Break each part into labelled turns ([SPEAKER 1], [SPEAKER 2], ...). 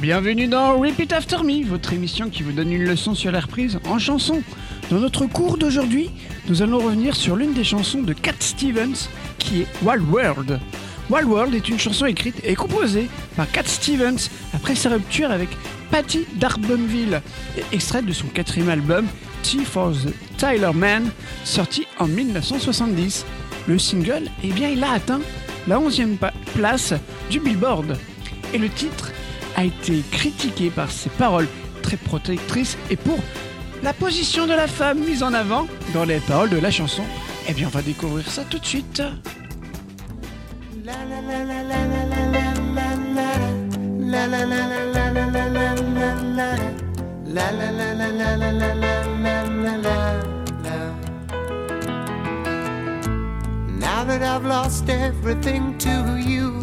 [SPEAKER 1] Bienvenue dans Repeat After Me, votre émission qui vous donne une leçon sur la reprise en chanson. Dans notre cours d'aujourd'hui, nous allons revenir sur l'une des chansons de Cat Stevens qui est Wild World. Wild World est une chanson écrite et composée par Cat Stevens après sa rupture avec Patty D'Arbonville, et extraite de son quatrième album T for the Tyler Man, sorti en 1970. Le single, eh bien, il a atteint la 11e pa- place du Billboard. Et le titre a été critiqué par ses paroles très protectrices et pour la position de la femme mise en avant dans les paroles de la chanson. Eh bien, on va découvrir ça tout de suite.
[SPEAKER 2] Now that I've lost everything to you,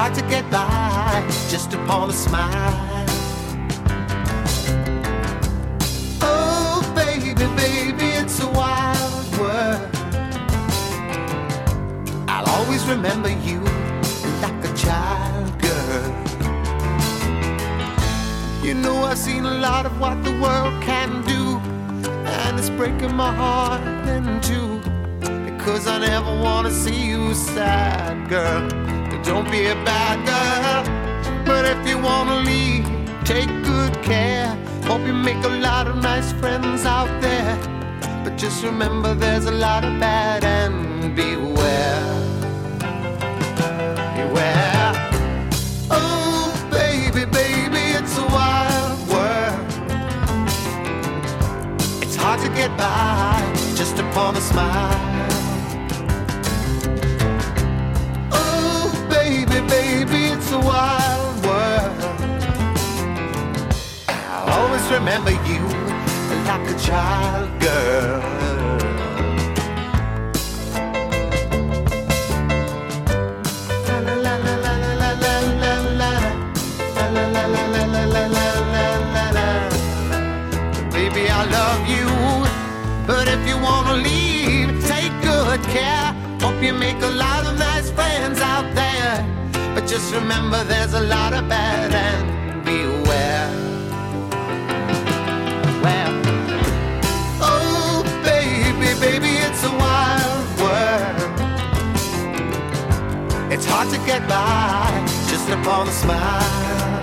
[SPEAKER 2] hard to get by just upon a smile. Oh, baby, baby, it's a wild world. I'll always remember you like a child girl. You know, I've seen a lot of what the world can do, and it's breaking my heart in two. Because I never wanna see you sad, girl. Don't be a bad girl. But if you wanna leave, take good care. Hope you make a lot of nice friends out there. But just remember there's a lot of bad and beware. Beware. Oh, baby, baby, it's a wild world. It's hard to get by just upon a smile. remember you like a child girl. Baby, I love you, but if you wanna leave, take good care. Hope you make a lot of nice friends out there. But just remember, there's a lot of bad get by just upon a smile.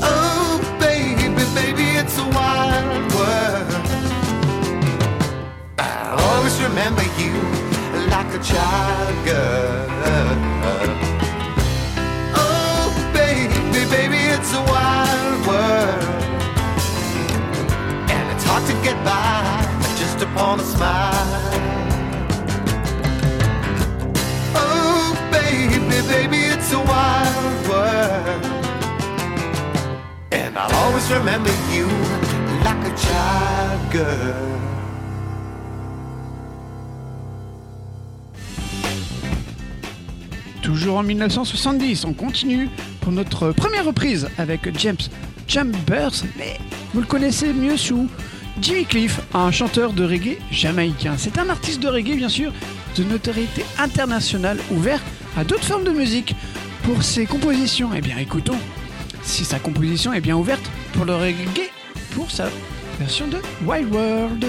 [SPEAKER 2] Oh, baby, baby, it's a wild world. I'll always remember you like a child girl. Oh, baby, baby, it's a wild world. And it's hard to get by just upon a smile. Baby, baby, it's a wild world. And I'll always remember you like a child girl.
[SPEAKER 1] Toujours en 1970, on continue pour notre première reprise avec James Chambers, mais vous le connaissez mieux sous Jimmy Cliff, un chanteur de reggae jamaïcain. C'est un artiste de reggae, bien sûr, de notoriété internationale, ouvert à d'autres formes de musique. Pour ses compositions, eh bien écoutons, si sa composition est bien ouverte pour le reggae, pour sa version de Wild World.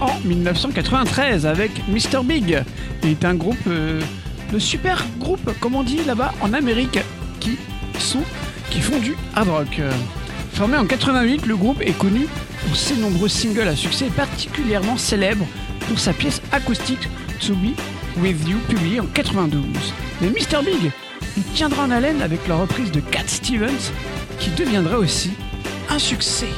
[SPEAKER 3] En 1993 avec Mr. Big. Est un groupe, euh, de super groupe, comme on dit là-bas en Amérique, qui sont, qui font du hard rock. Formé en 88, le groupe est connu pour ses nombreux singles à succès, particulièrement célèbre pour sa pièce acoustique To Be With You, publiée en 92. Mais Mr. Big, il tiendra en haleine avec la reprise de Cat Stevens, qui deviendra aussi un succès.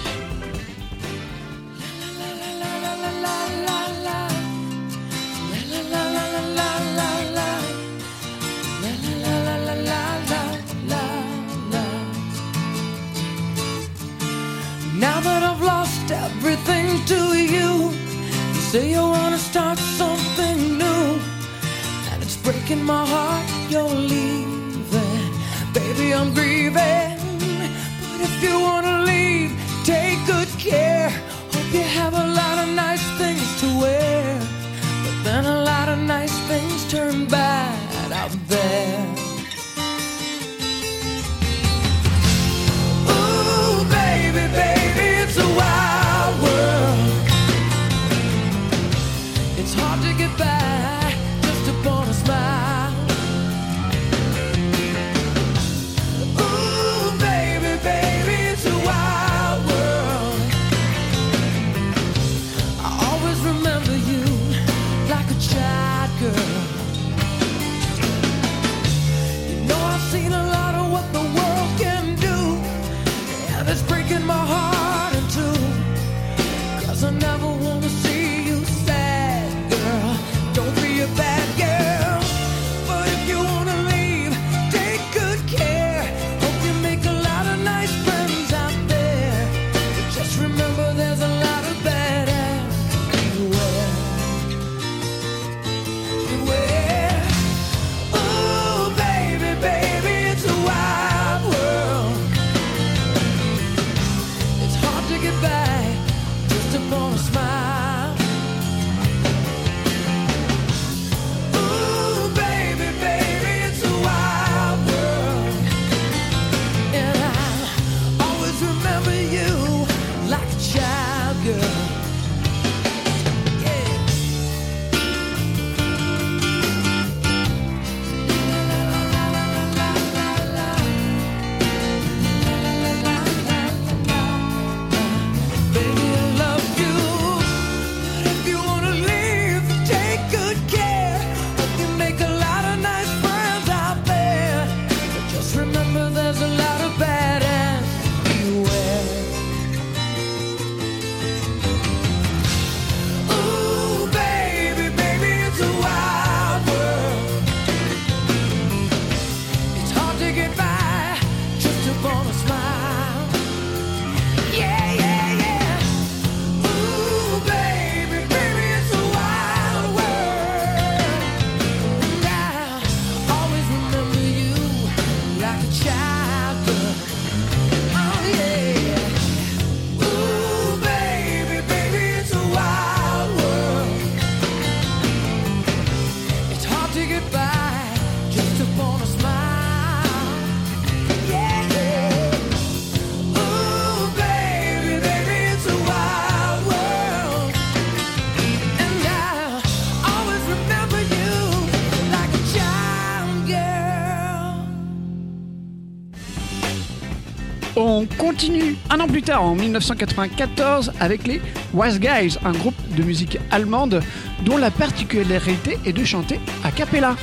[SPEAKER 1] En 1994, avec les Wise Guys, un groupe de musique allemande dont la particularité est de chanter a cappella.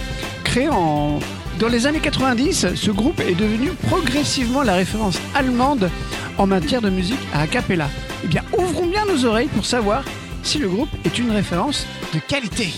[SPEAKER 1] Créé dans les années 90, ce groupe est devenu progressivement la référence allemande en matière de musique a cappella. Eh bien, ouvrons bien nos oreilles pour savoir si le groupe est une référence de qualité.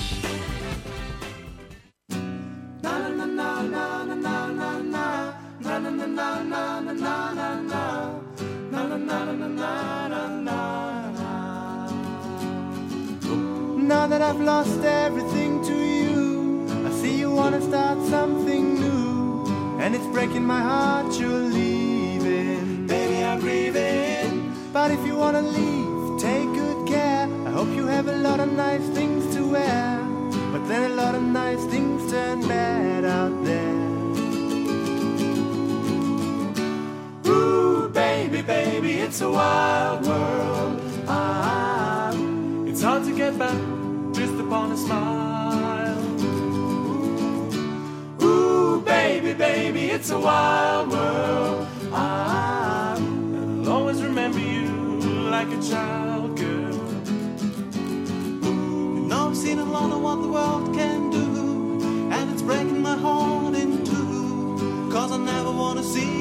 [SPEAKER 4] It's a wild world. Ah, it's hard to get back just upon a smile. Ooh, baby, baby, it's a wild world. Ah, I'll always remember you like a child girl. You know I've seen a lot of what the world can do, and it's breaking my heart in two. Cause I never wanna see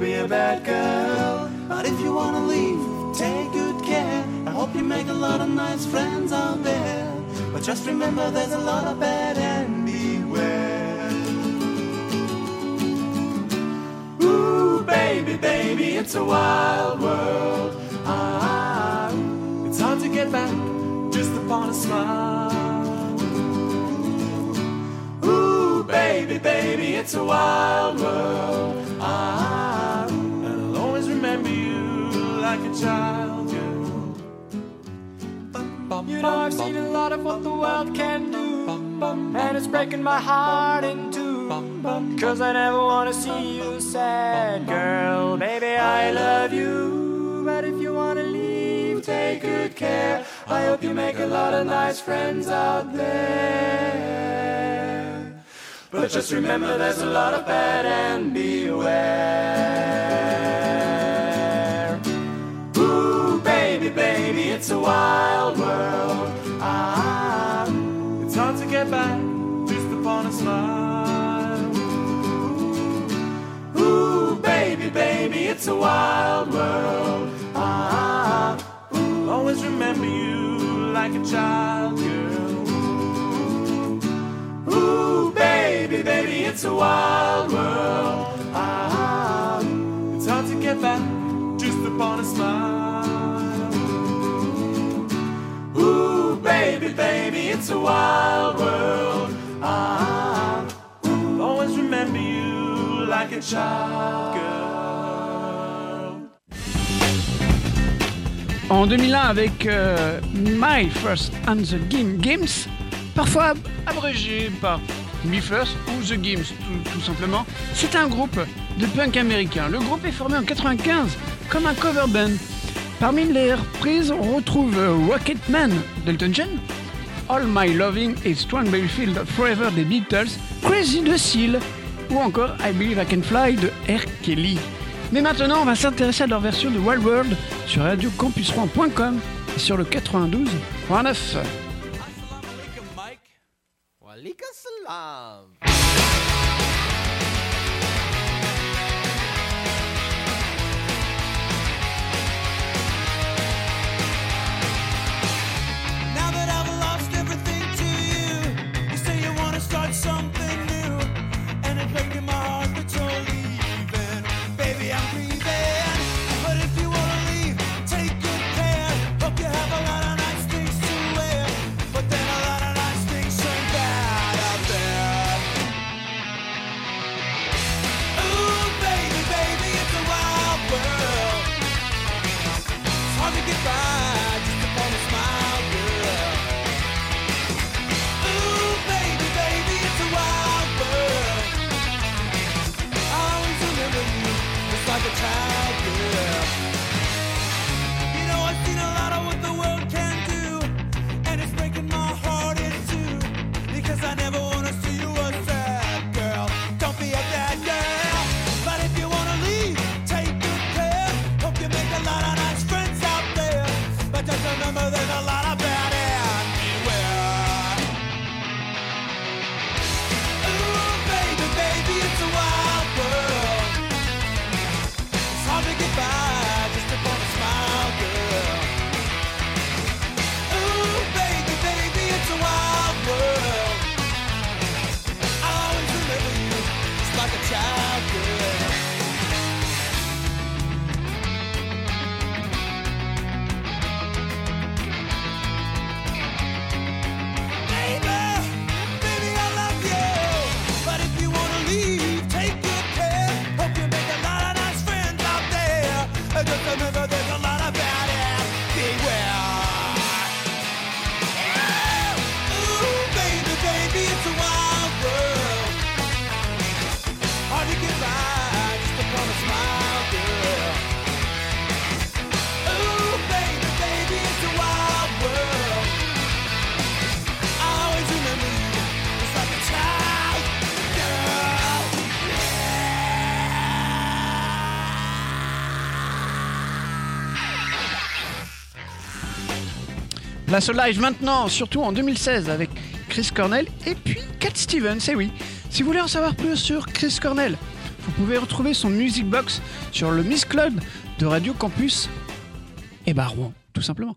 [SPEAKER 4] be a bad girl. But if you wanna leave, take good care. I hope you make a lot of nice friends out there. But just remember there's a lot of bad and beware. Ooh, baby, baby, it's a wild world. Ah, it's hard to get back just upon a smile. Ooh, baby, baby, it's a wild world. Child girl.
[SPEAKER 5] You know I've seen a lot of what the world can do. And it's breaking my heart in two. Cause I never wanna see you sad Girl, baby I love you. But if you wanna leave, take good care. I hope you make a lot of nice friends out there. But just remember there's a lot of bad and beware it's a wild world. Ah, it's hard to get back just upon a smile. Ooh, ooh baby, baby, it's a wild world. Ah, ooh, always remember you
[SPEAKER 4] like a child, girl. Ooh, baby, baby, it's a wild world. Ah, it's hard to get back just upon a smile. Baby, it's a wild world. I'll always remember you like a child.
[SPEAKER 1] En 2001 avec euh, My First and the Game Games, parfois abrégé par Me First ou The Games tout, tout simplement, c'est un groupe de punk américain. Le groupe est formé en 95 comme un cover band. Parmi les reprises, on retrouve euh, Rocketman d'Elton John, All My Loving et Strawberry Field Forever des Beatles, Crazy de Seal ou encore I Believe I Can Fly de R. Kelly. Mais maintenant, on va s'intéresser à leur version de Wild World sur radiocampusrouen.com et sur le 92.9.
[SPEAKER 6] Assalamu alaikum, Mike.
[SPEAKER 7] It's breaking
[SPEAKER 1] Au live maintenant, surtout en 2016 avec Chris Cornell et puis Cat Stevens, et oui. Si vous voulez en savoir plus sur Chris Cornell, vous pouvez retrouver son Music Box sur le Miss Club de Radio Campus et bah Rouen, tout simplement.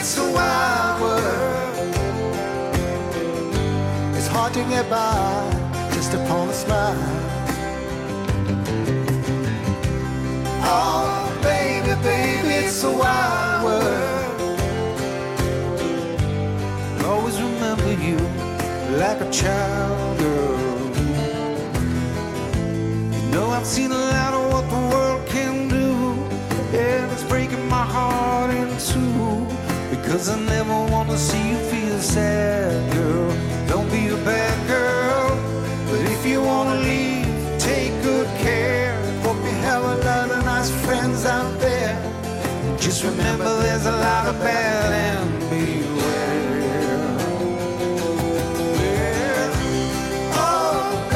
[SPEAKER 8] It's a wild world. It's hard to get by just upon a smile. Oh, baby, baby, it's a wild world.
[SPEAKER 9] I'll always remember you like a child girl. You know I've seen a lot of what the world Cause I never wanna see you feel sad, girl. Don't be a bad girl. But if you wanna leave, take good care. Hope you have a lot of nice friends out there. Just remember there's a lot of bad and beware. Oh,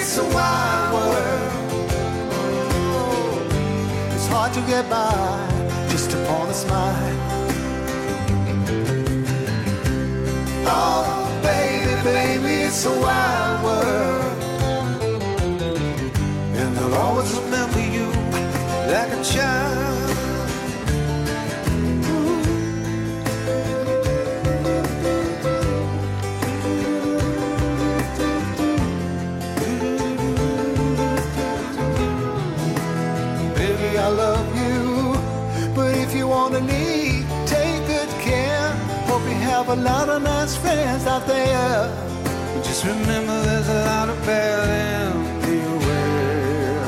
[SPEAKER 9] it's a wild world.
[SPEAKER 8] It's hard to get by just upon a smile.
[SPEAKER 9] It's a wild world. And I'll always remember you like a child.
[SPEAKER 8] Baby, I love you. But if you wanna leave, take good care. Hope you have a lot of nice friends out there.
[SPEAKER 9] Remember there's a lot of bad beware.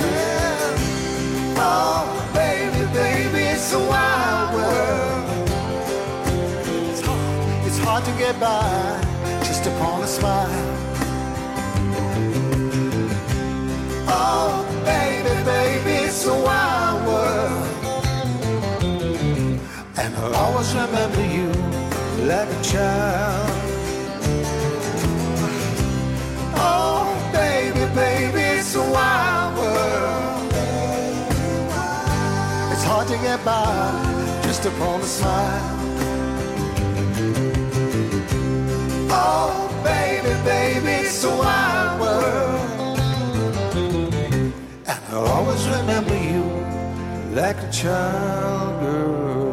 [SPEAKER 8] Yeah. Oh, baby, baby, it's a wild world. It's hard, it's hard to get by just upon a smile. Oh, baby, baby, it's a wild world.
[SPEAKER 9] And I'll always remember you like a child.
[SPEAKER 8] By just upon a smile. Oh, baby, baby, it's a wild world.
[SPEAKER 9] And I'll always remember you like a child girl.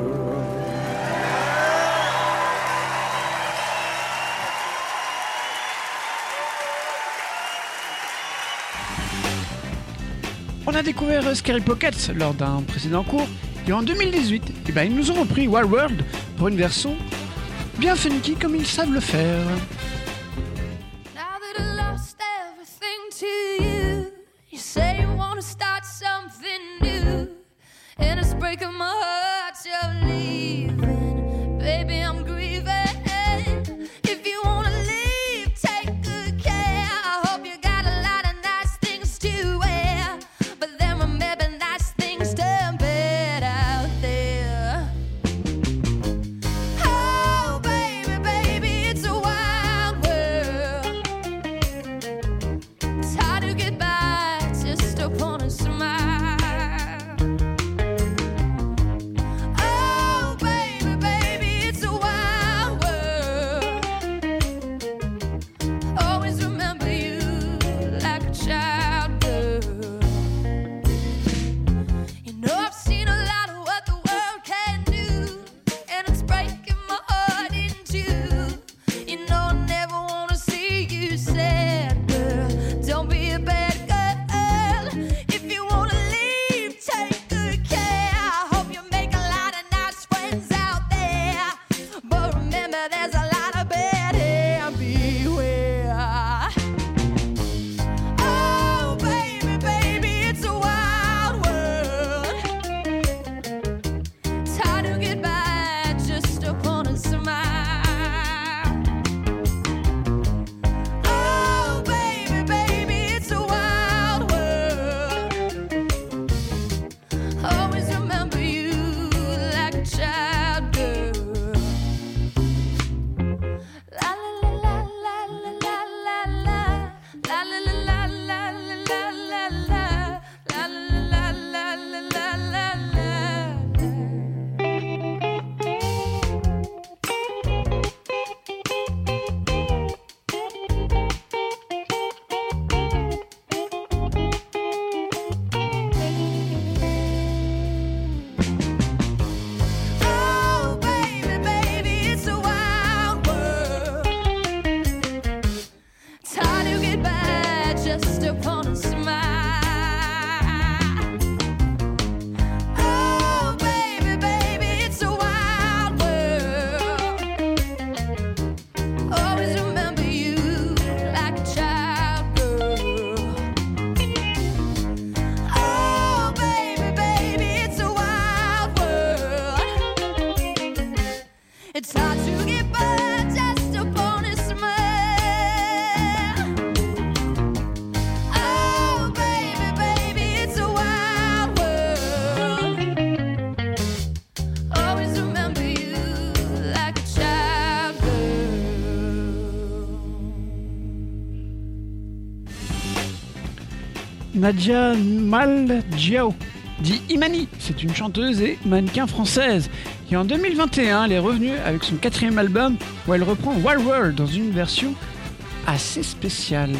[SPEAKER 10] On a découvert Scary Pockets lors d'un précédent cours. Et en 2018, eh ben, ils nous ont repris Wild World pour une version bien funky comme ils savent le faire.
[SPEAKER 1] Nadia Maljiao, dit Imani, c'est une chanteuse et mannequin française. Qui en 2021 elle est revenue avec son quatrième album où elle reprend Wild World dans une version assez spéciale.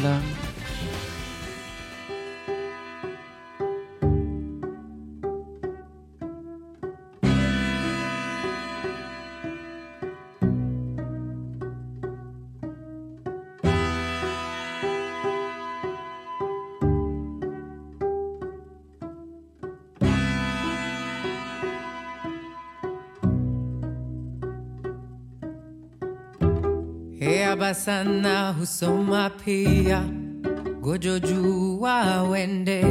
[SPEAKER 11] Eyabasana husoma pia. Gojojua wende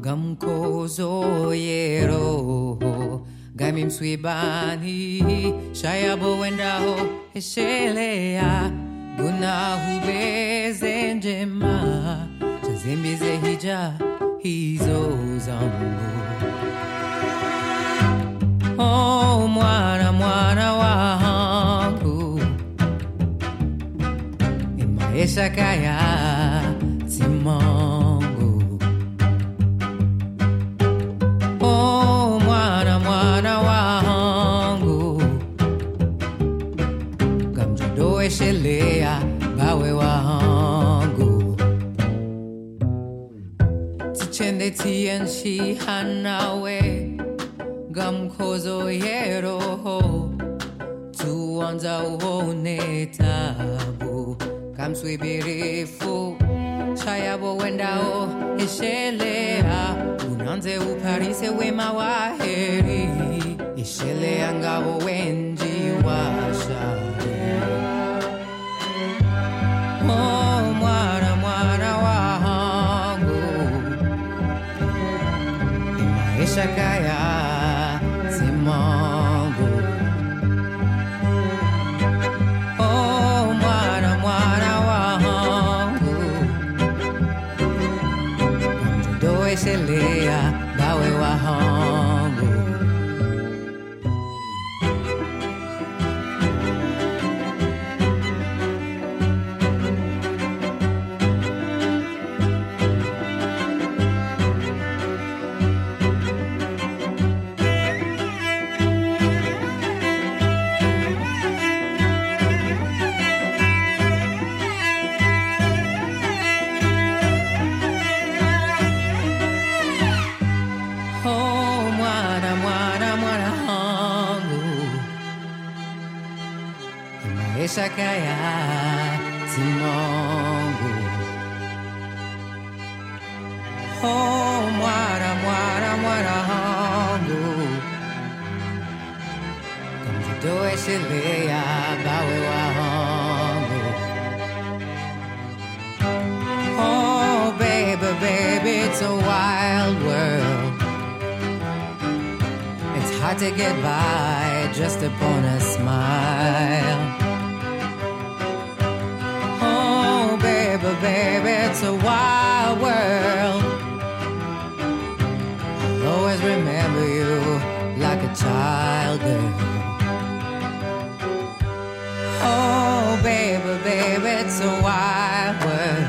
[SPEAKER 11] gamkozo yero gami mswibani shayabo wendaho eshelea. Guna hubeze njema chazimbize hija hizo zangu. Oh mwana mwana wangu maisha kaya simongo oh mwana mwana wangu gamjodoeshelea bawe wangu tichende tienshi hanawe gamkozo yeroho tuanza uone tabu kamswibirifu. Shayabo wendao eshelea unanze uparise wema wa heri. Eshelea ngabo wenji washari oh, mwana mwana wangu maisha kaya Oh, bawe wangu Oh, baby, baby, it's a wild world. It's hard to get by just upon a smile. It's a wild world. I'll always remember you like a child girl. Oh, baby, baby, it's a wild world.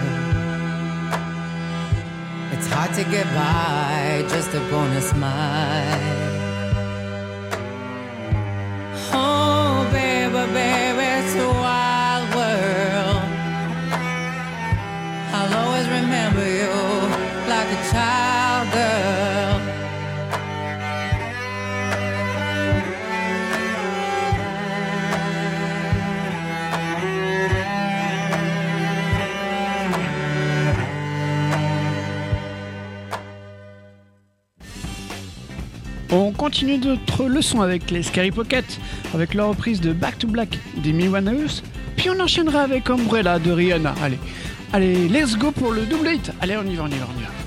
[SPEAKER 11] It's hard to get by just upon a smile.
[SPEAKER 1] On continue notre leçon avec les Scary Pocket, avec la reprise de Back to Black des Miwaneus, puis on enchaînera avec Umbrella de Rihanna. Allez, allez, let's go pour le double hit. Allez, on y va, on y va, on y va.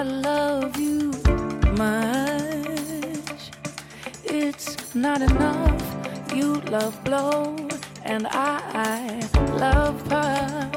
[SPEAKER 11] I love you much. It's not enough. You love blow, and I
[SPEAKER 12] love pop.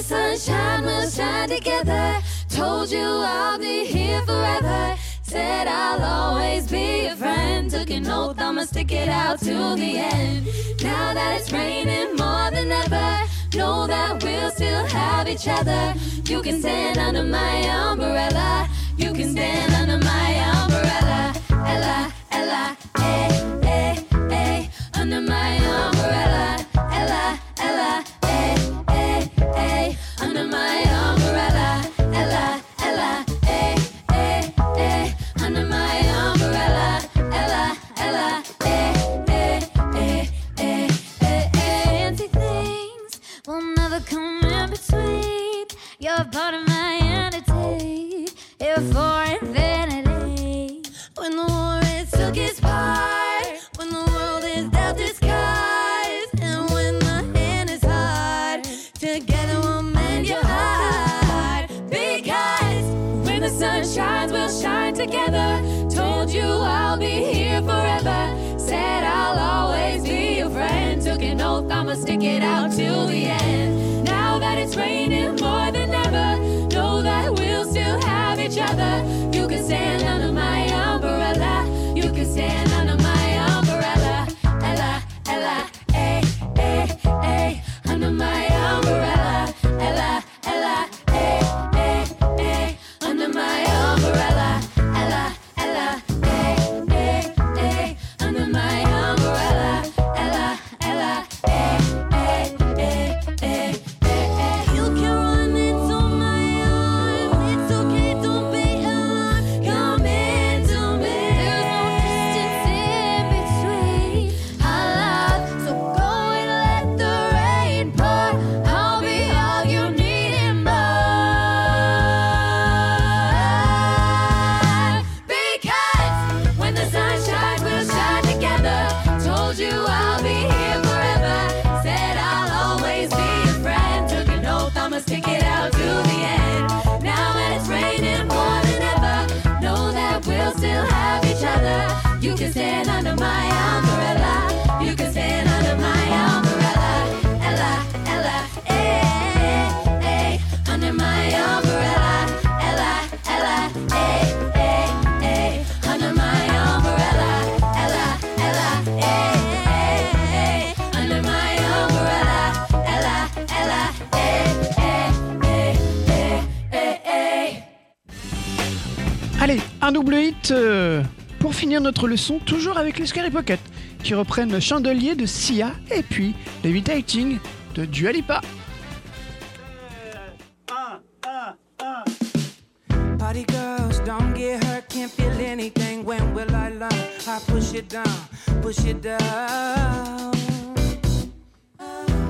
[SPEAKER 12] the sunshine, we'll shine together. Told you I'll be here forever. Said I'll always be a friend. Took an oath, I'ma stick it out till the end. Now that it's raining more than ever, know that we'll still have each other. You can stand under my umbrella. You can stand under my umbrella. Ella, Ella, eh. stick it out till the end.
[SPEAKER 1] enregistre le toujours avec les Scary Pocket, qui reprennent le chandelier de Sia et puis Levitating de Dualipa.
[SPEAKER 13] Party girls, don't get hurt, can't feel anything. When will I learn? I push it down, push it down.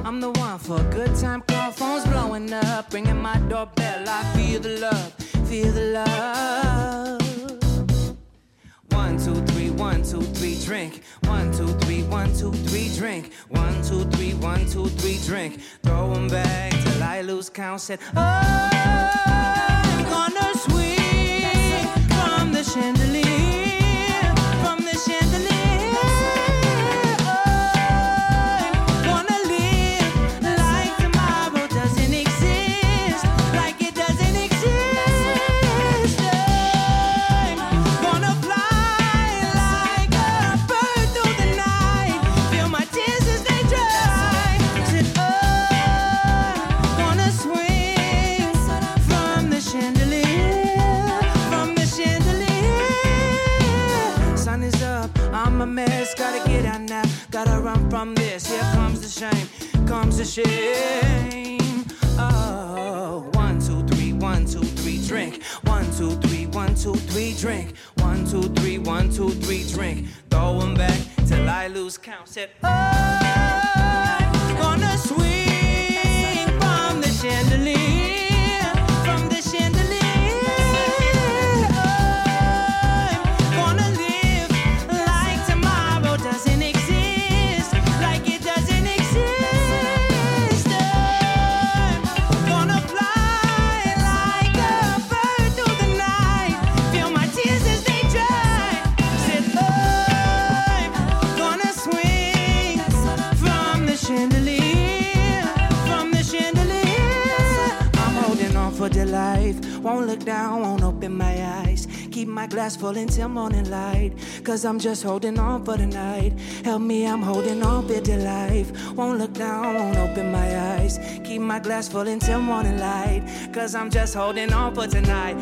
[SPEAKER 13] I'm the one for a good time call, phone's blowing up, ringing my doorbell. I feel the love, feel the love. One, two, three. one, two, three, drink. One, two, three, one, two, three, drink. One, two, three, one, two, three, drink. Throw them back till I lose count. Said, oh. a shame. Oh, one, two, three, one, two, three, drink. One, two, three, one, two, three, drink. One, two, three, one, two, three, drink. Throw them back till I lose count. Said, oh. full until morning light. Cause I'm just holding on for the night. Help me, I'm holding on for the life. Won't look down, won't open my eyes. Keep my glass full until morning light. Cause I'm just holding on for tonight.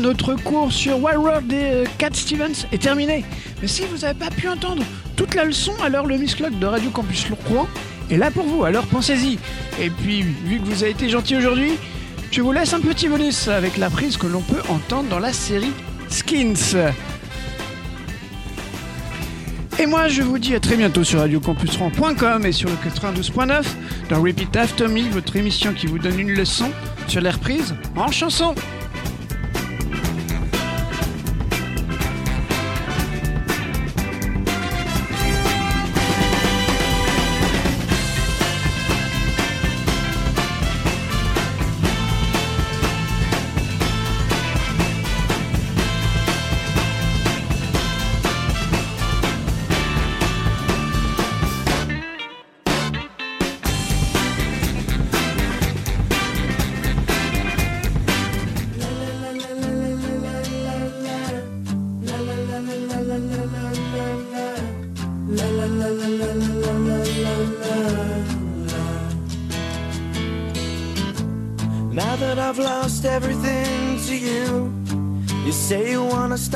[SPEAKER 1] Notre cours sur Wild World et euh, Cat Stevens est terminé. Mais si vous n'avez pas pu entendre toute la leçon, alors le Miss Clock de Radio Campus Rouen est là pour vous, alors pensez-y. Et puis, vu que vous avez été gentil aujourd'hui, je vous laisse un petit bonus avec la prise que l'on peut entendre dans la série Skins. Et moi, je vous dis à très bientôt sur radiocampusrouen.com et sur le 92.9 dans Repeat After Me, votre émission qui vous donne une leçon sur les reprises en chanson.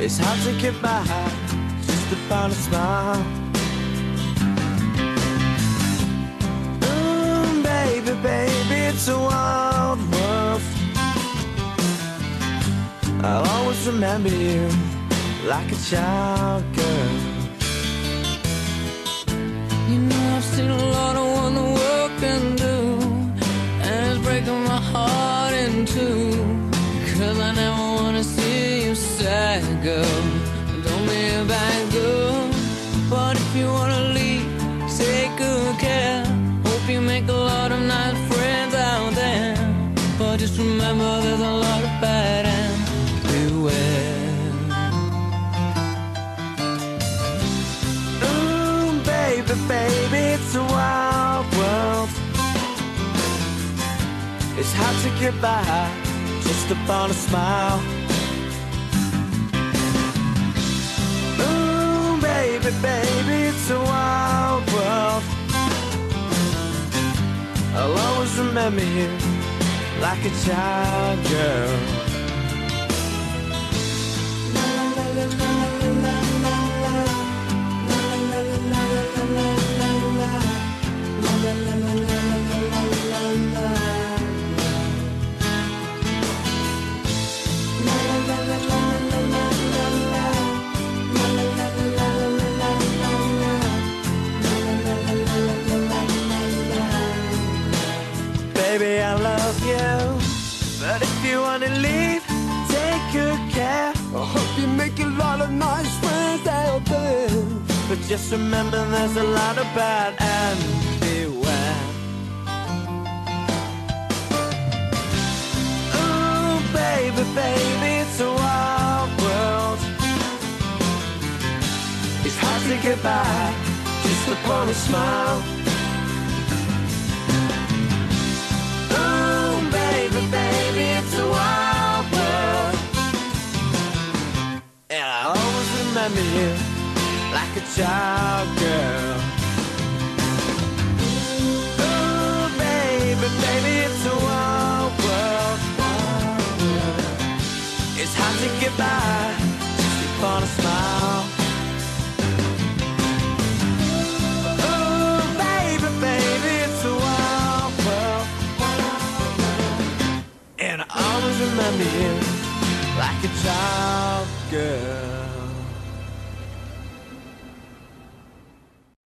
[SPEAKER 14] It's hard to get by just upon a smile. Ooh, baby, baby, it's a wild world. I'll always remember you like a child girl.
[SPEAKER 3] You know I've seen a lot girl. Don't be a bad girl. But if you wanna leave, take good care Hope you make a lot of nice friends out there. But just remember there's a lot of bad and beware
[SPEAKER 14] Ooh, baby, baby, it's a wild world. It's hard to get by just upon a smile. Baby, baby, it's a wild world. I'll always remember you like a child girl. A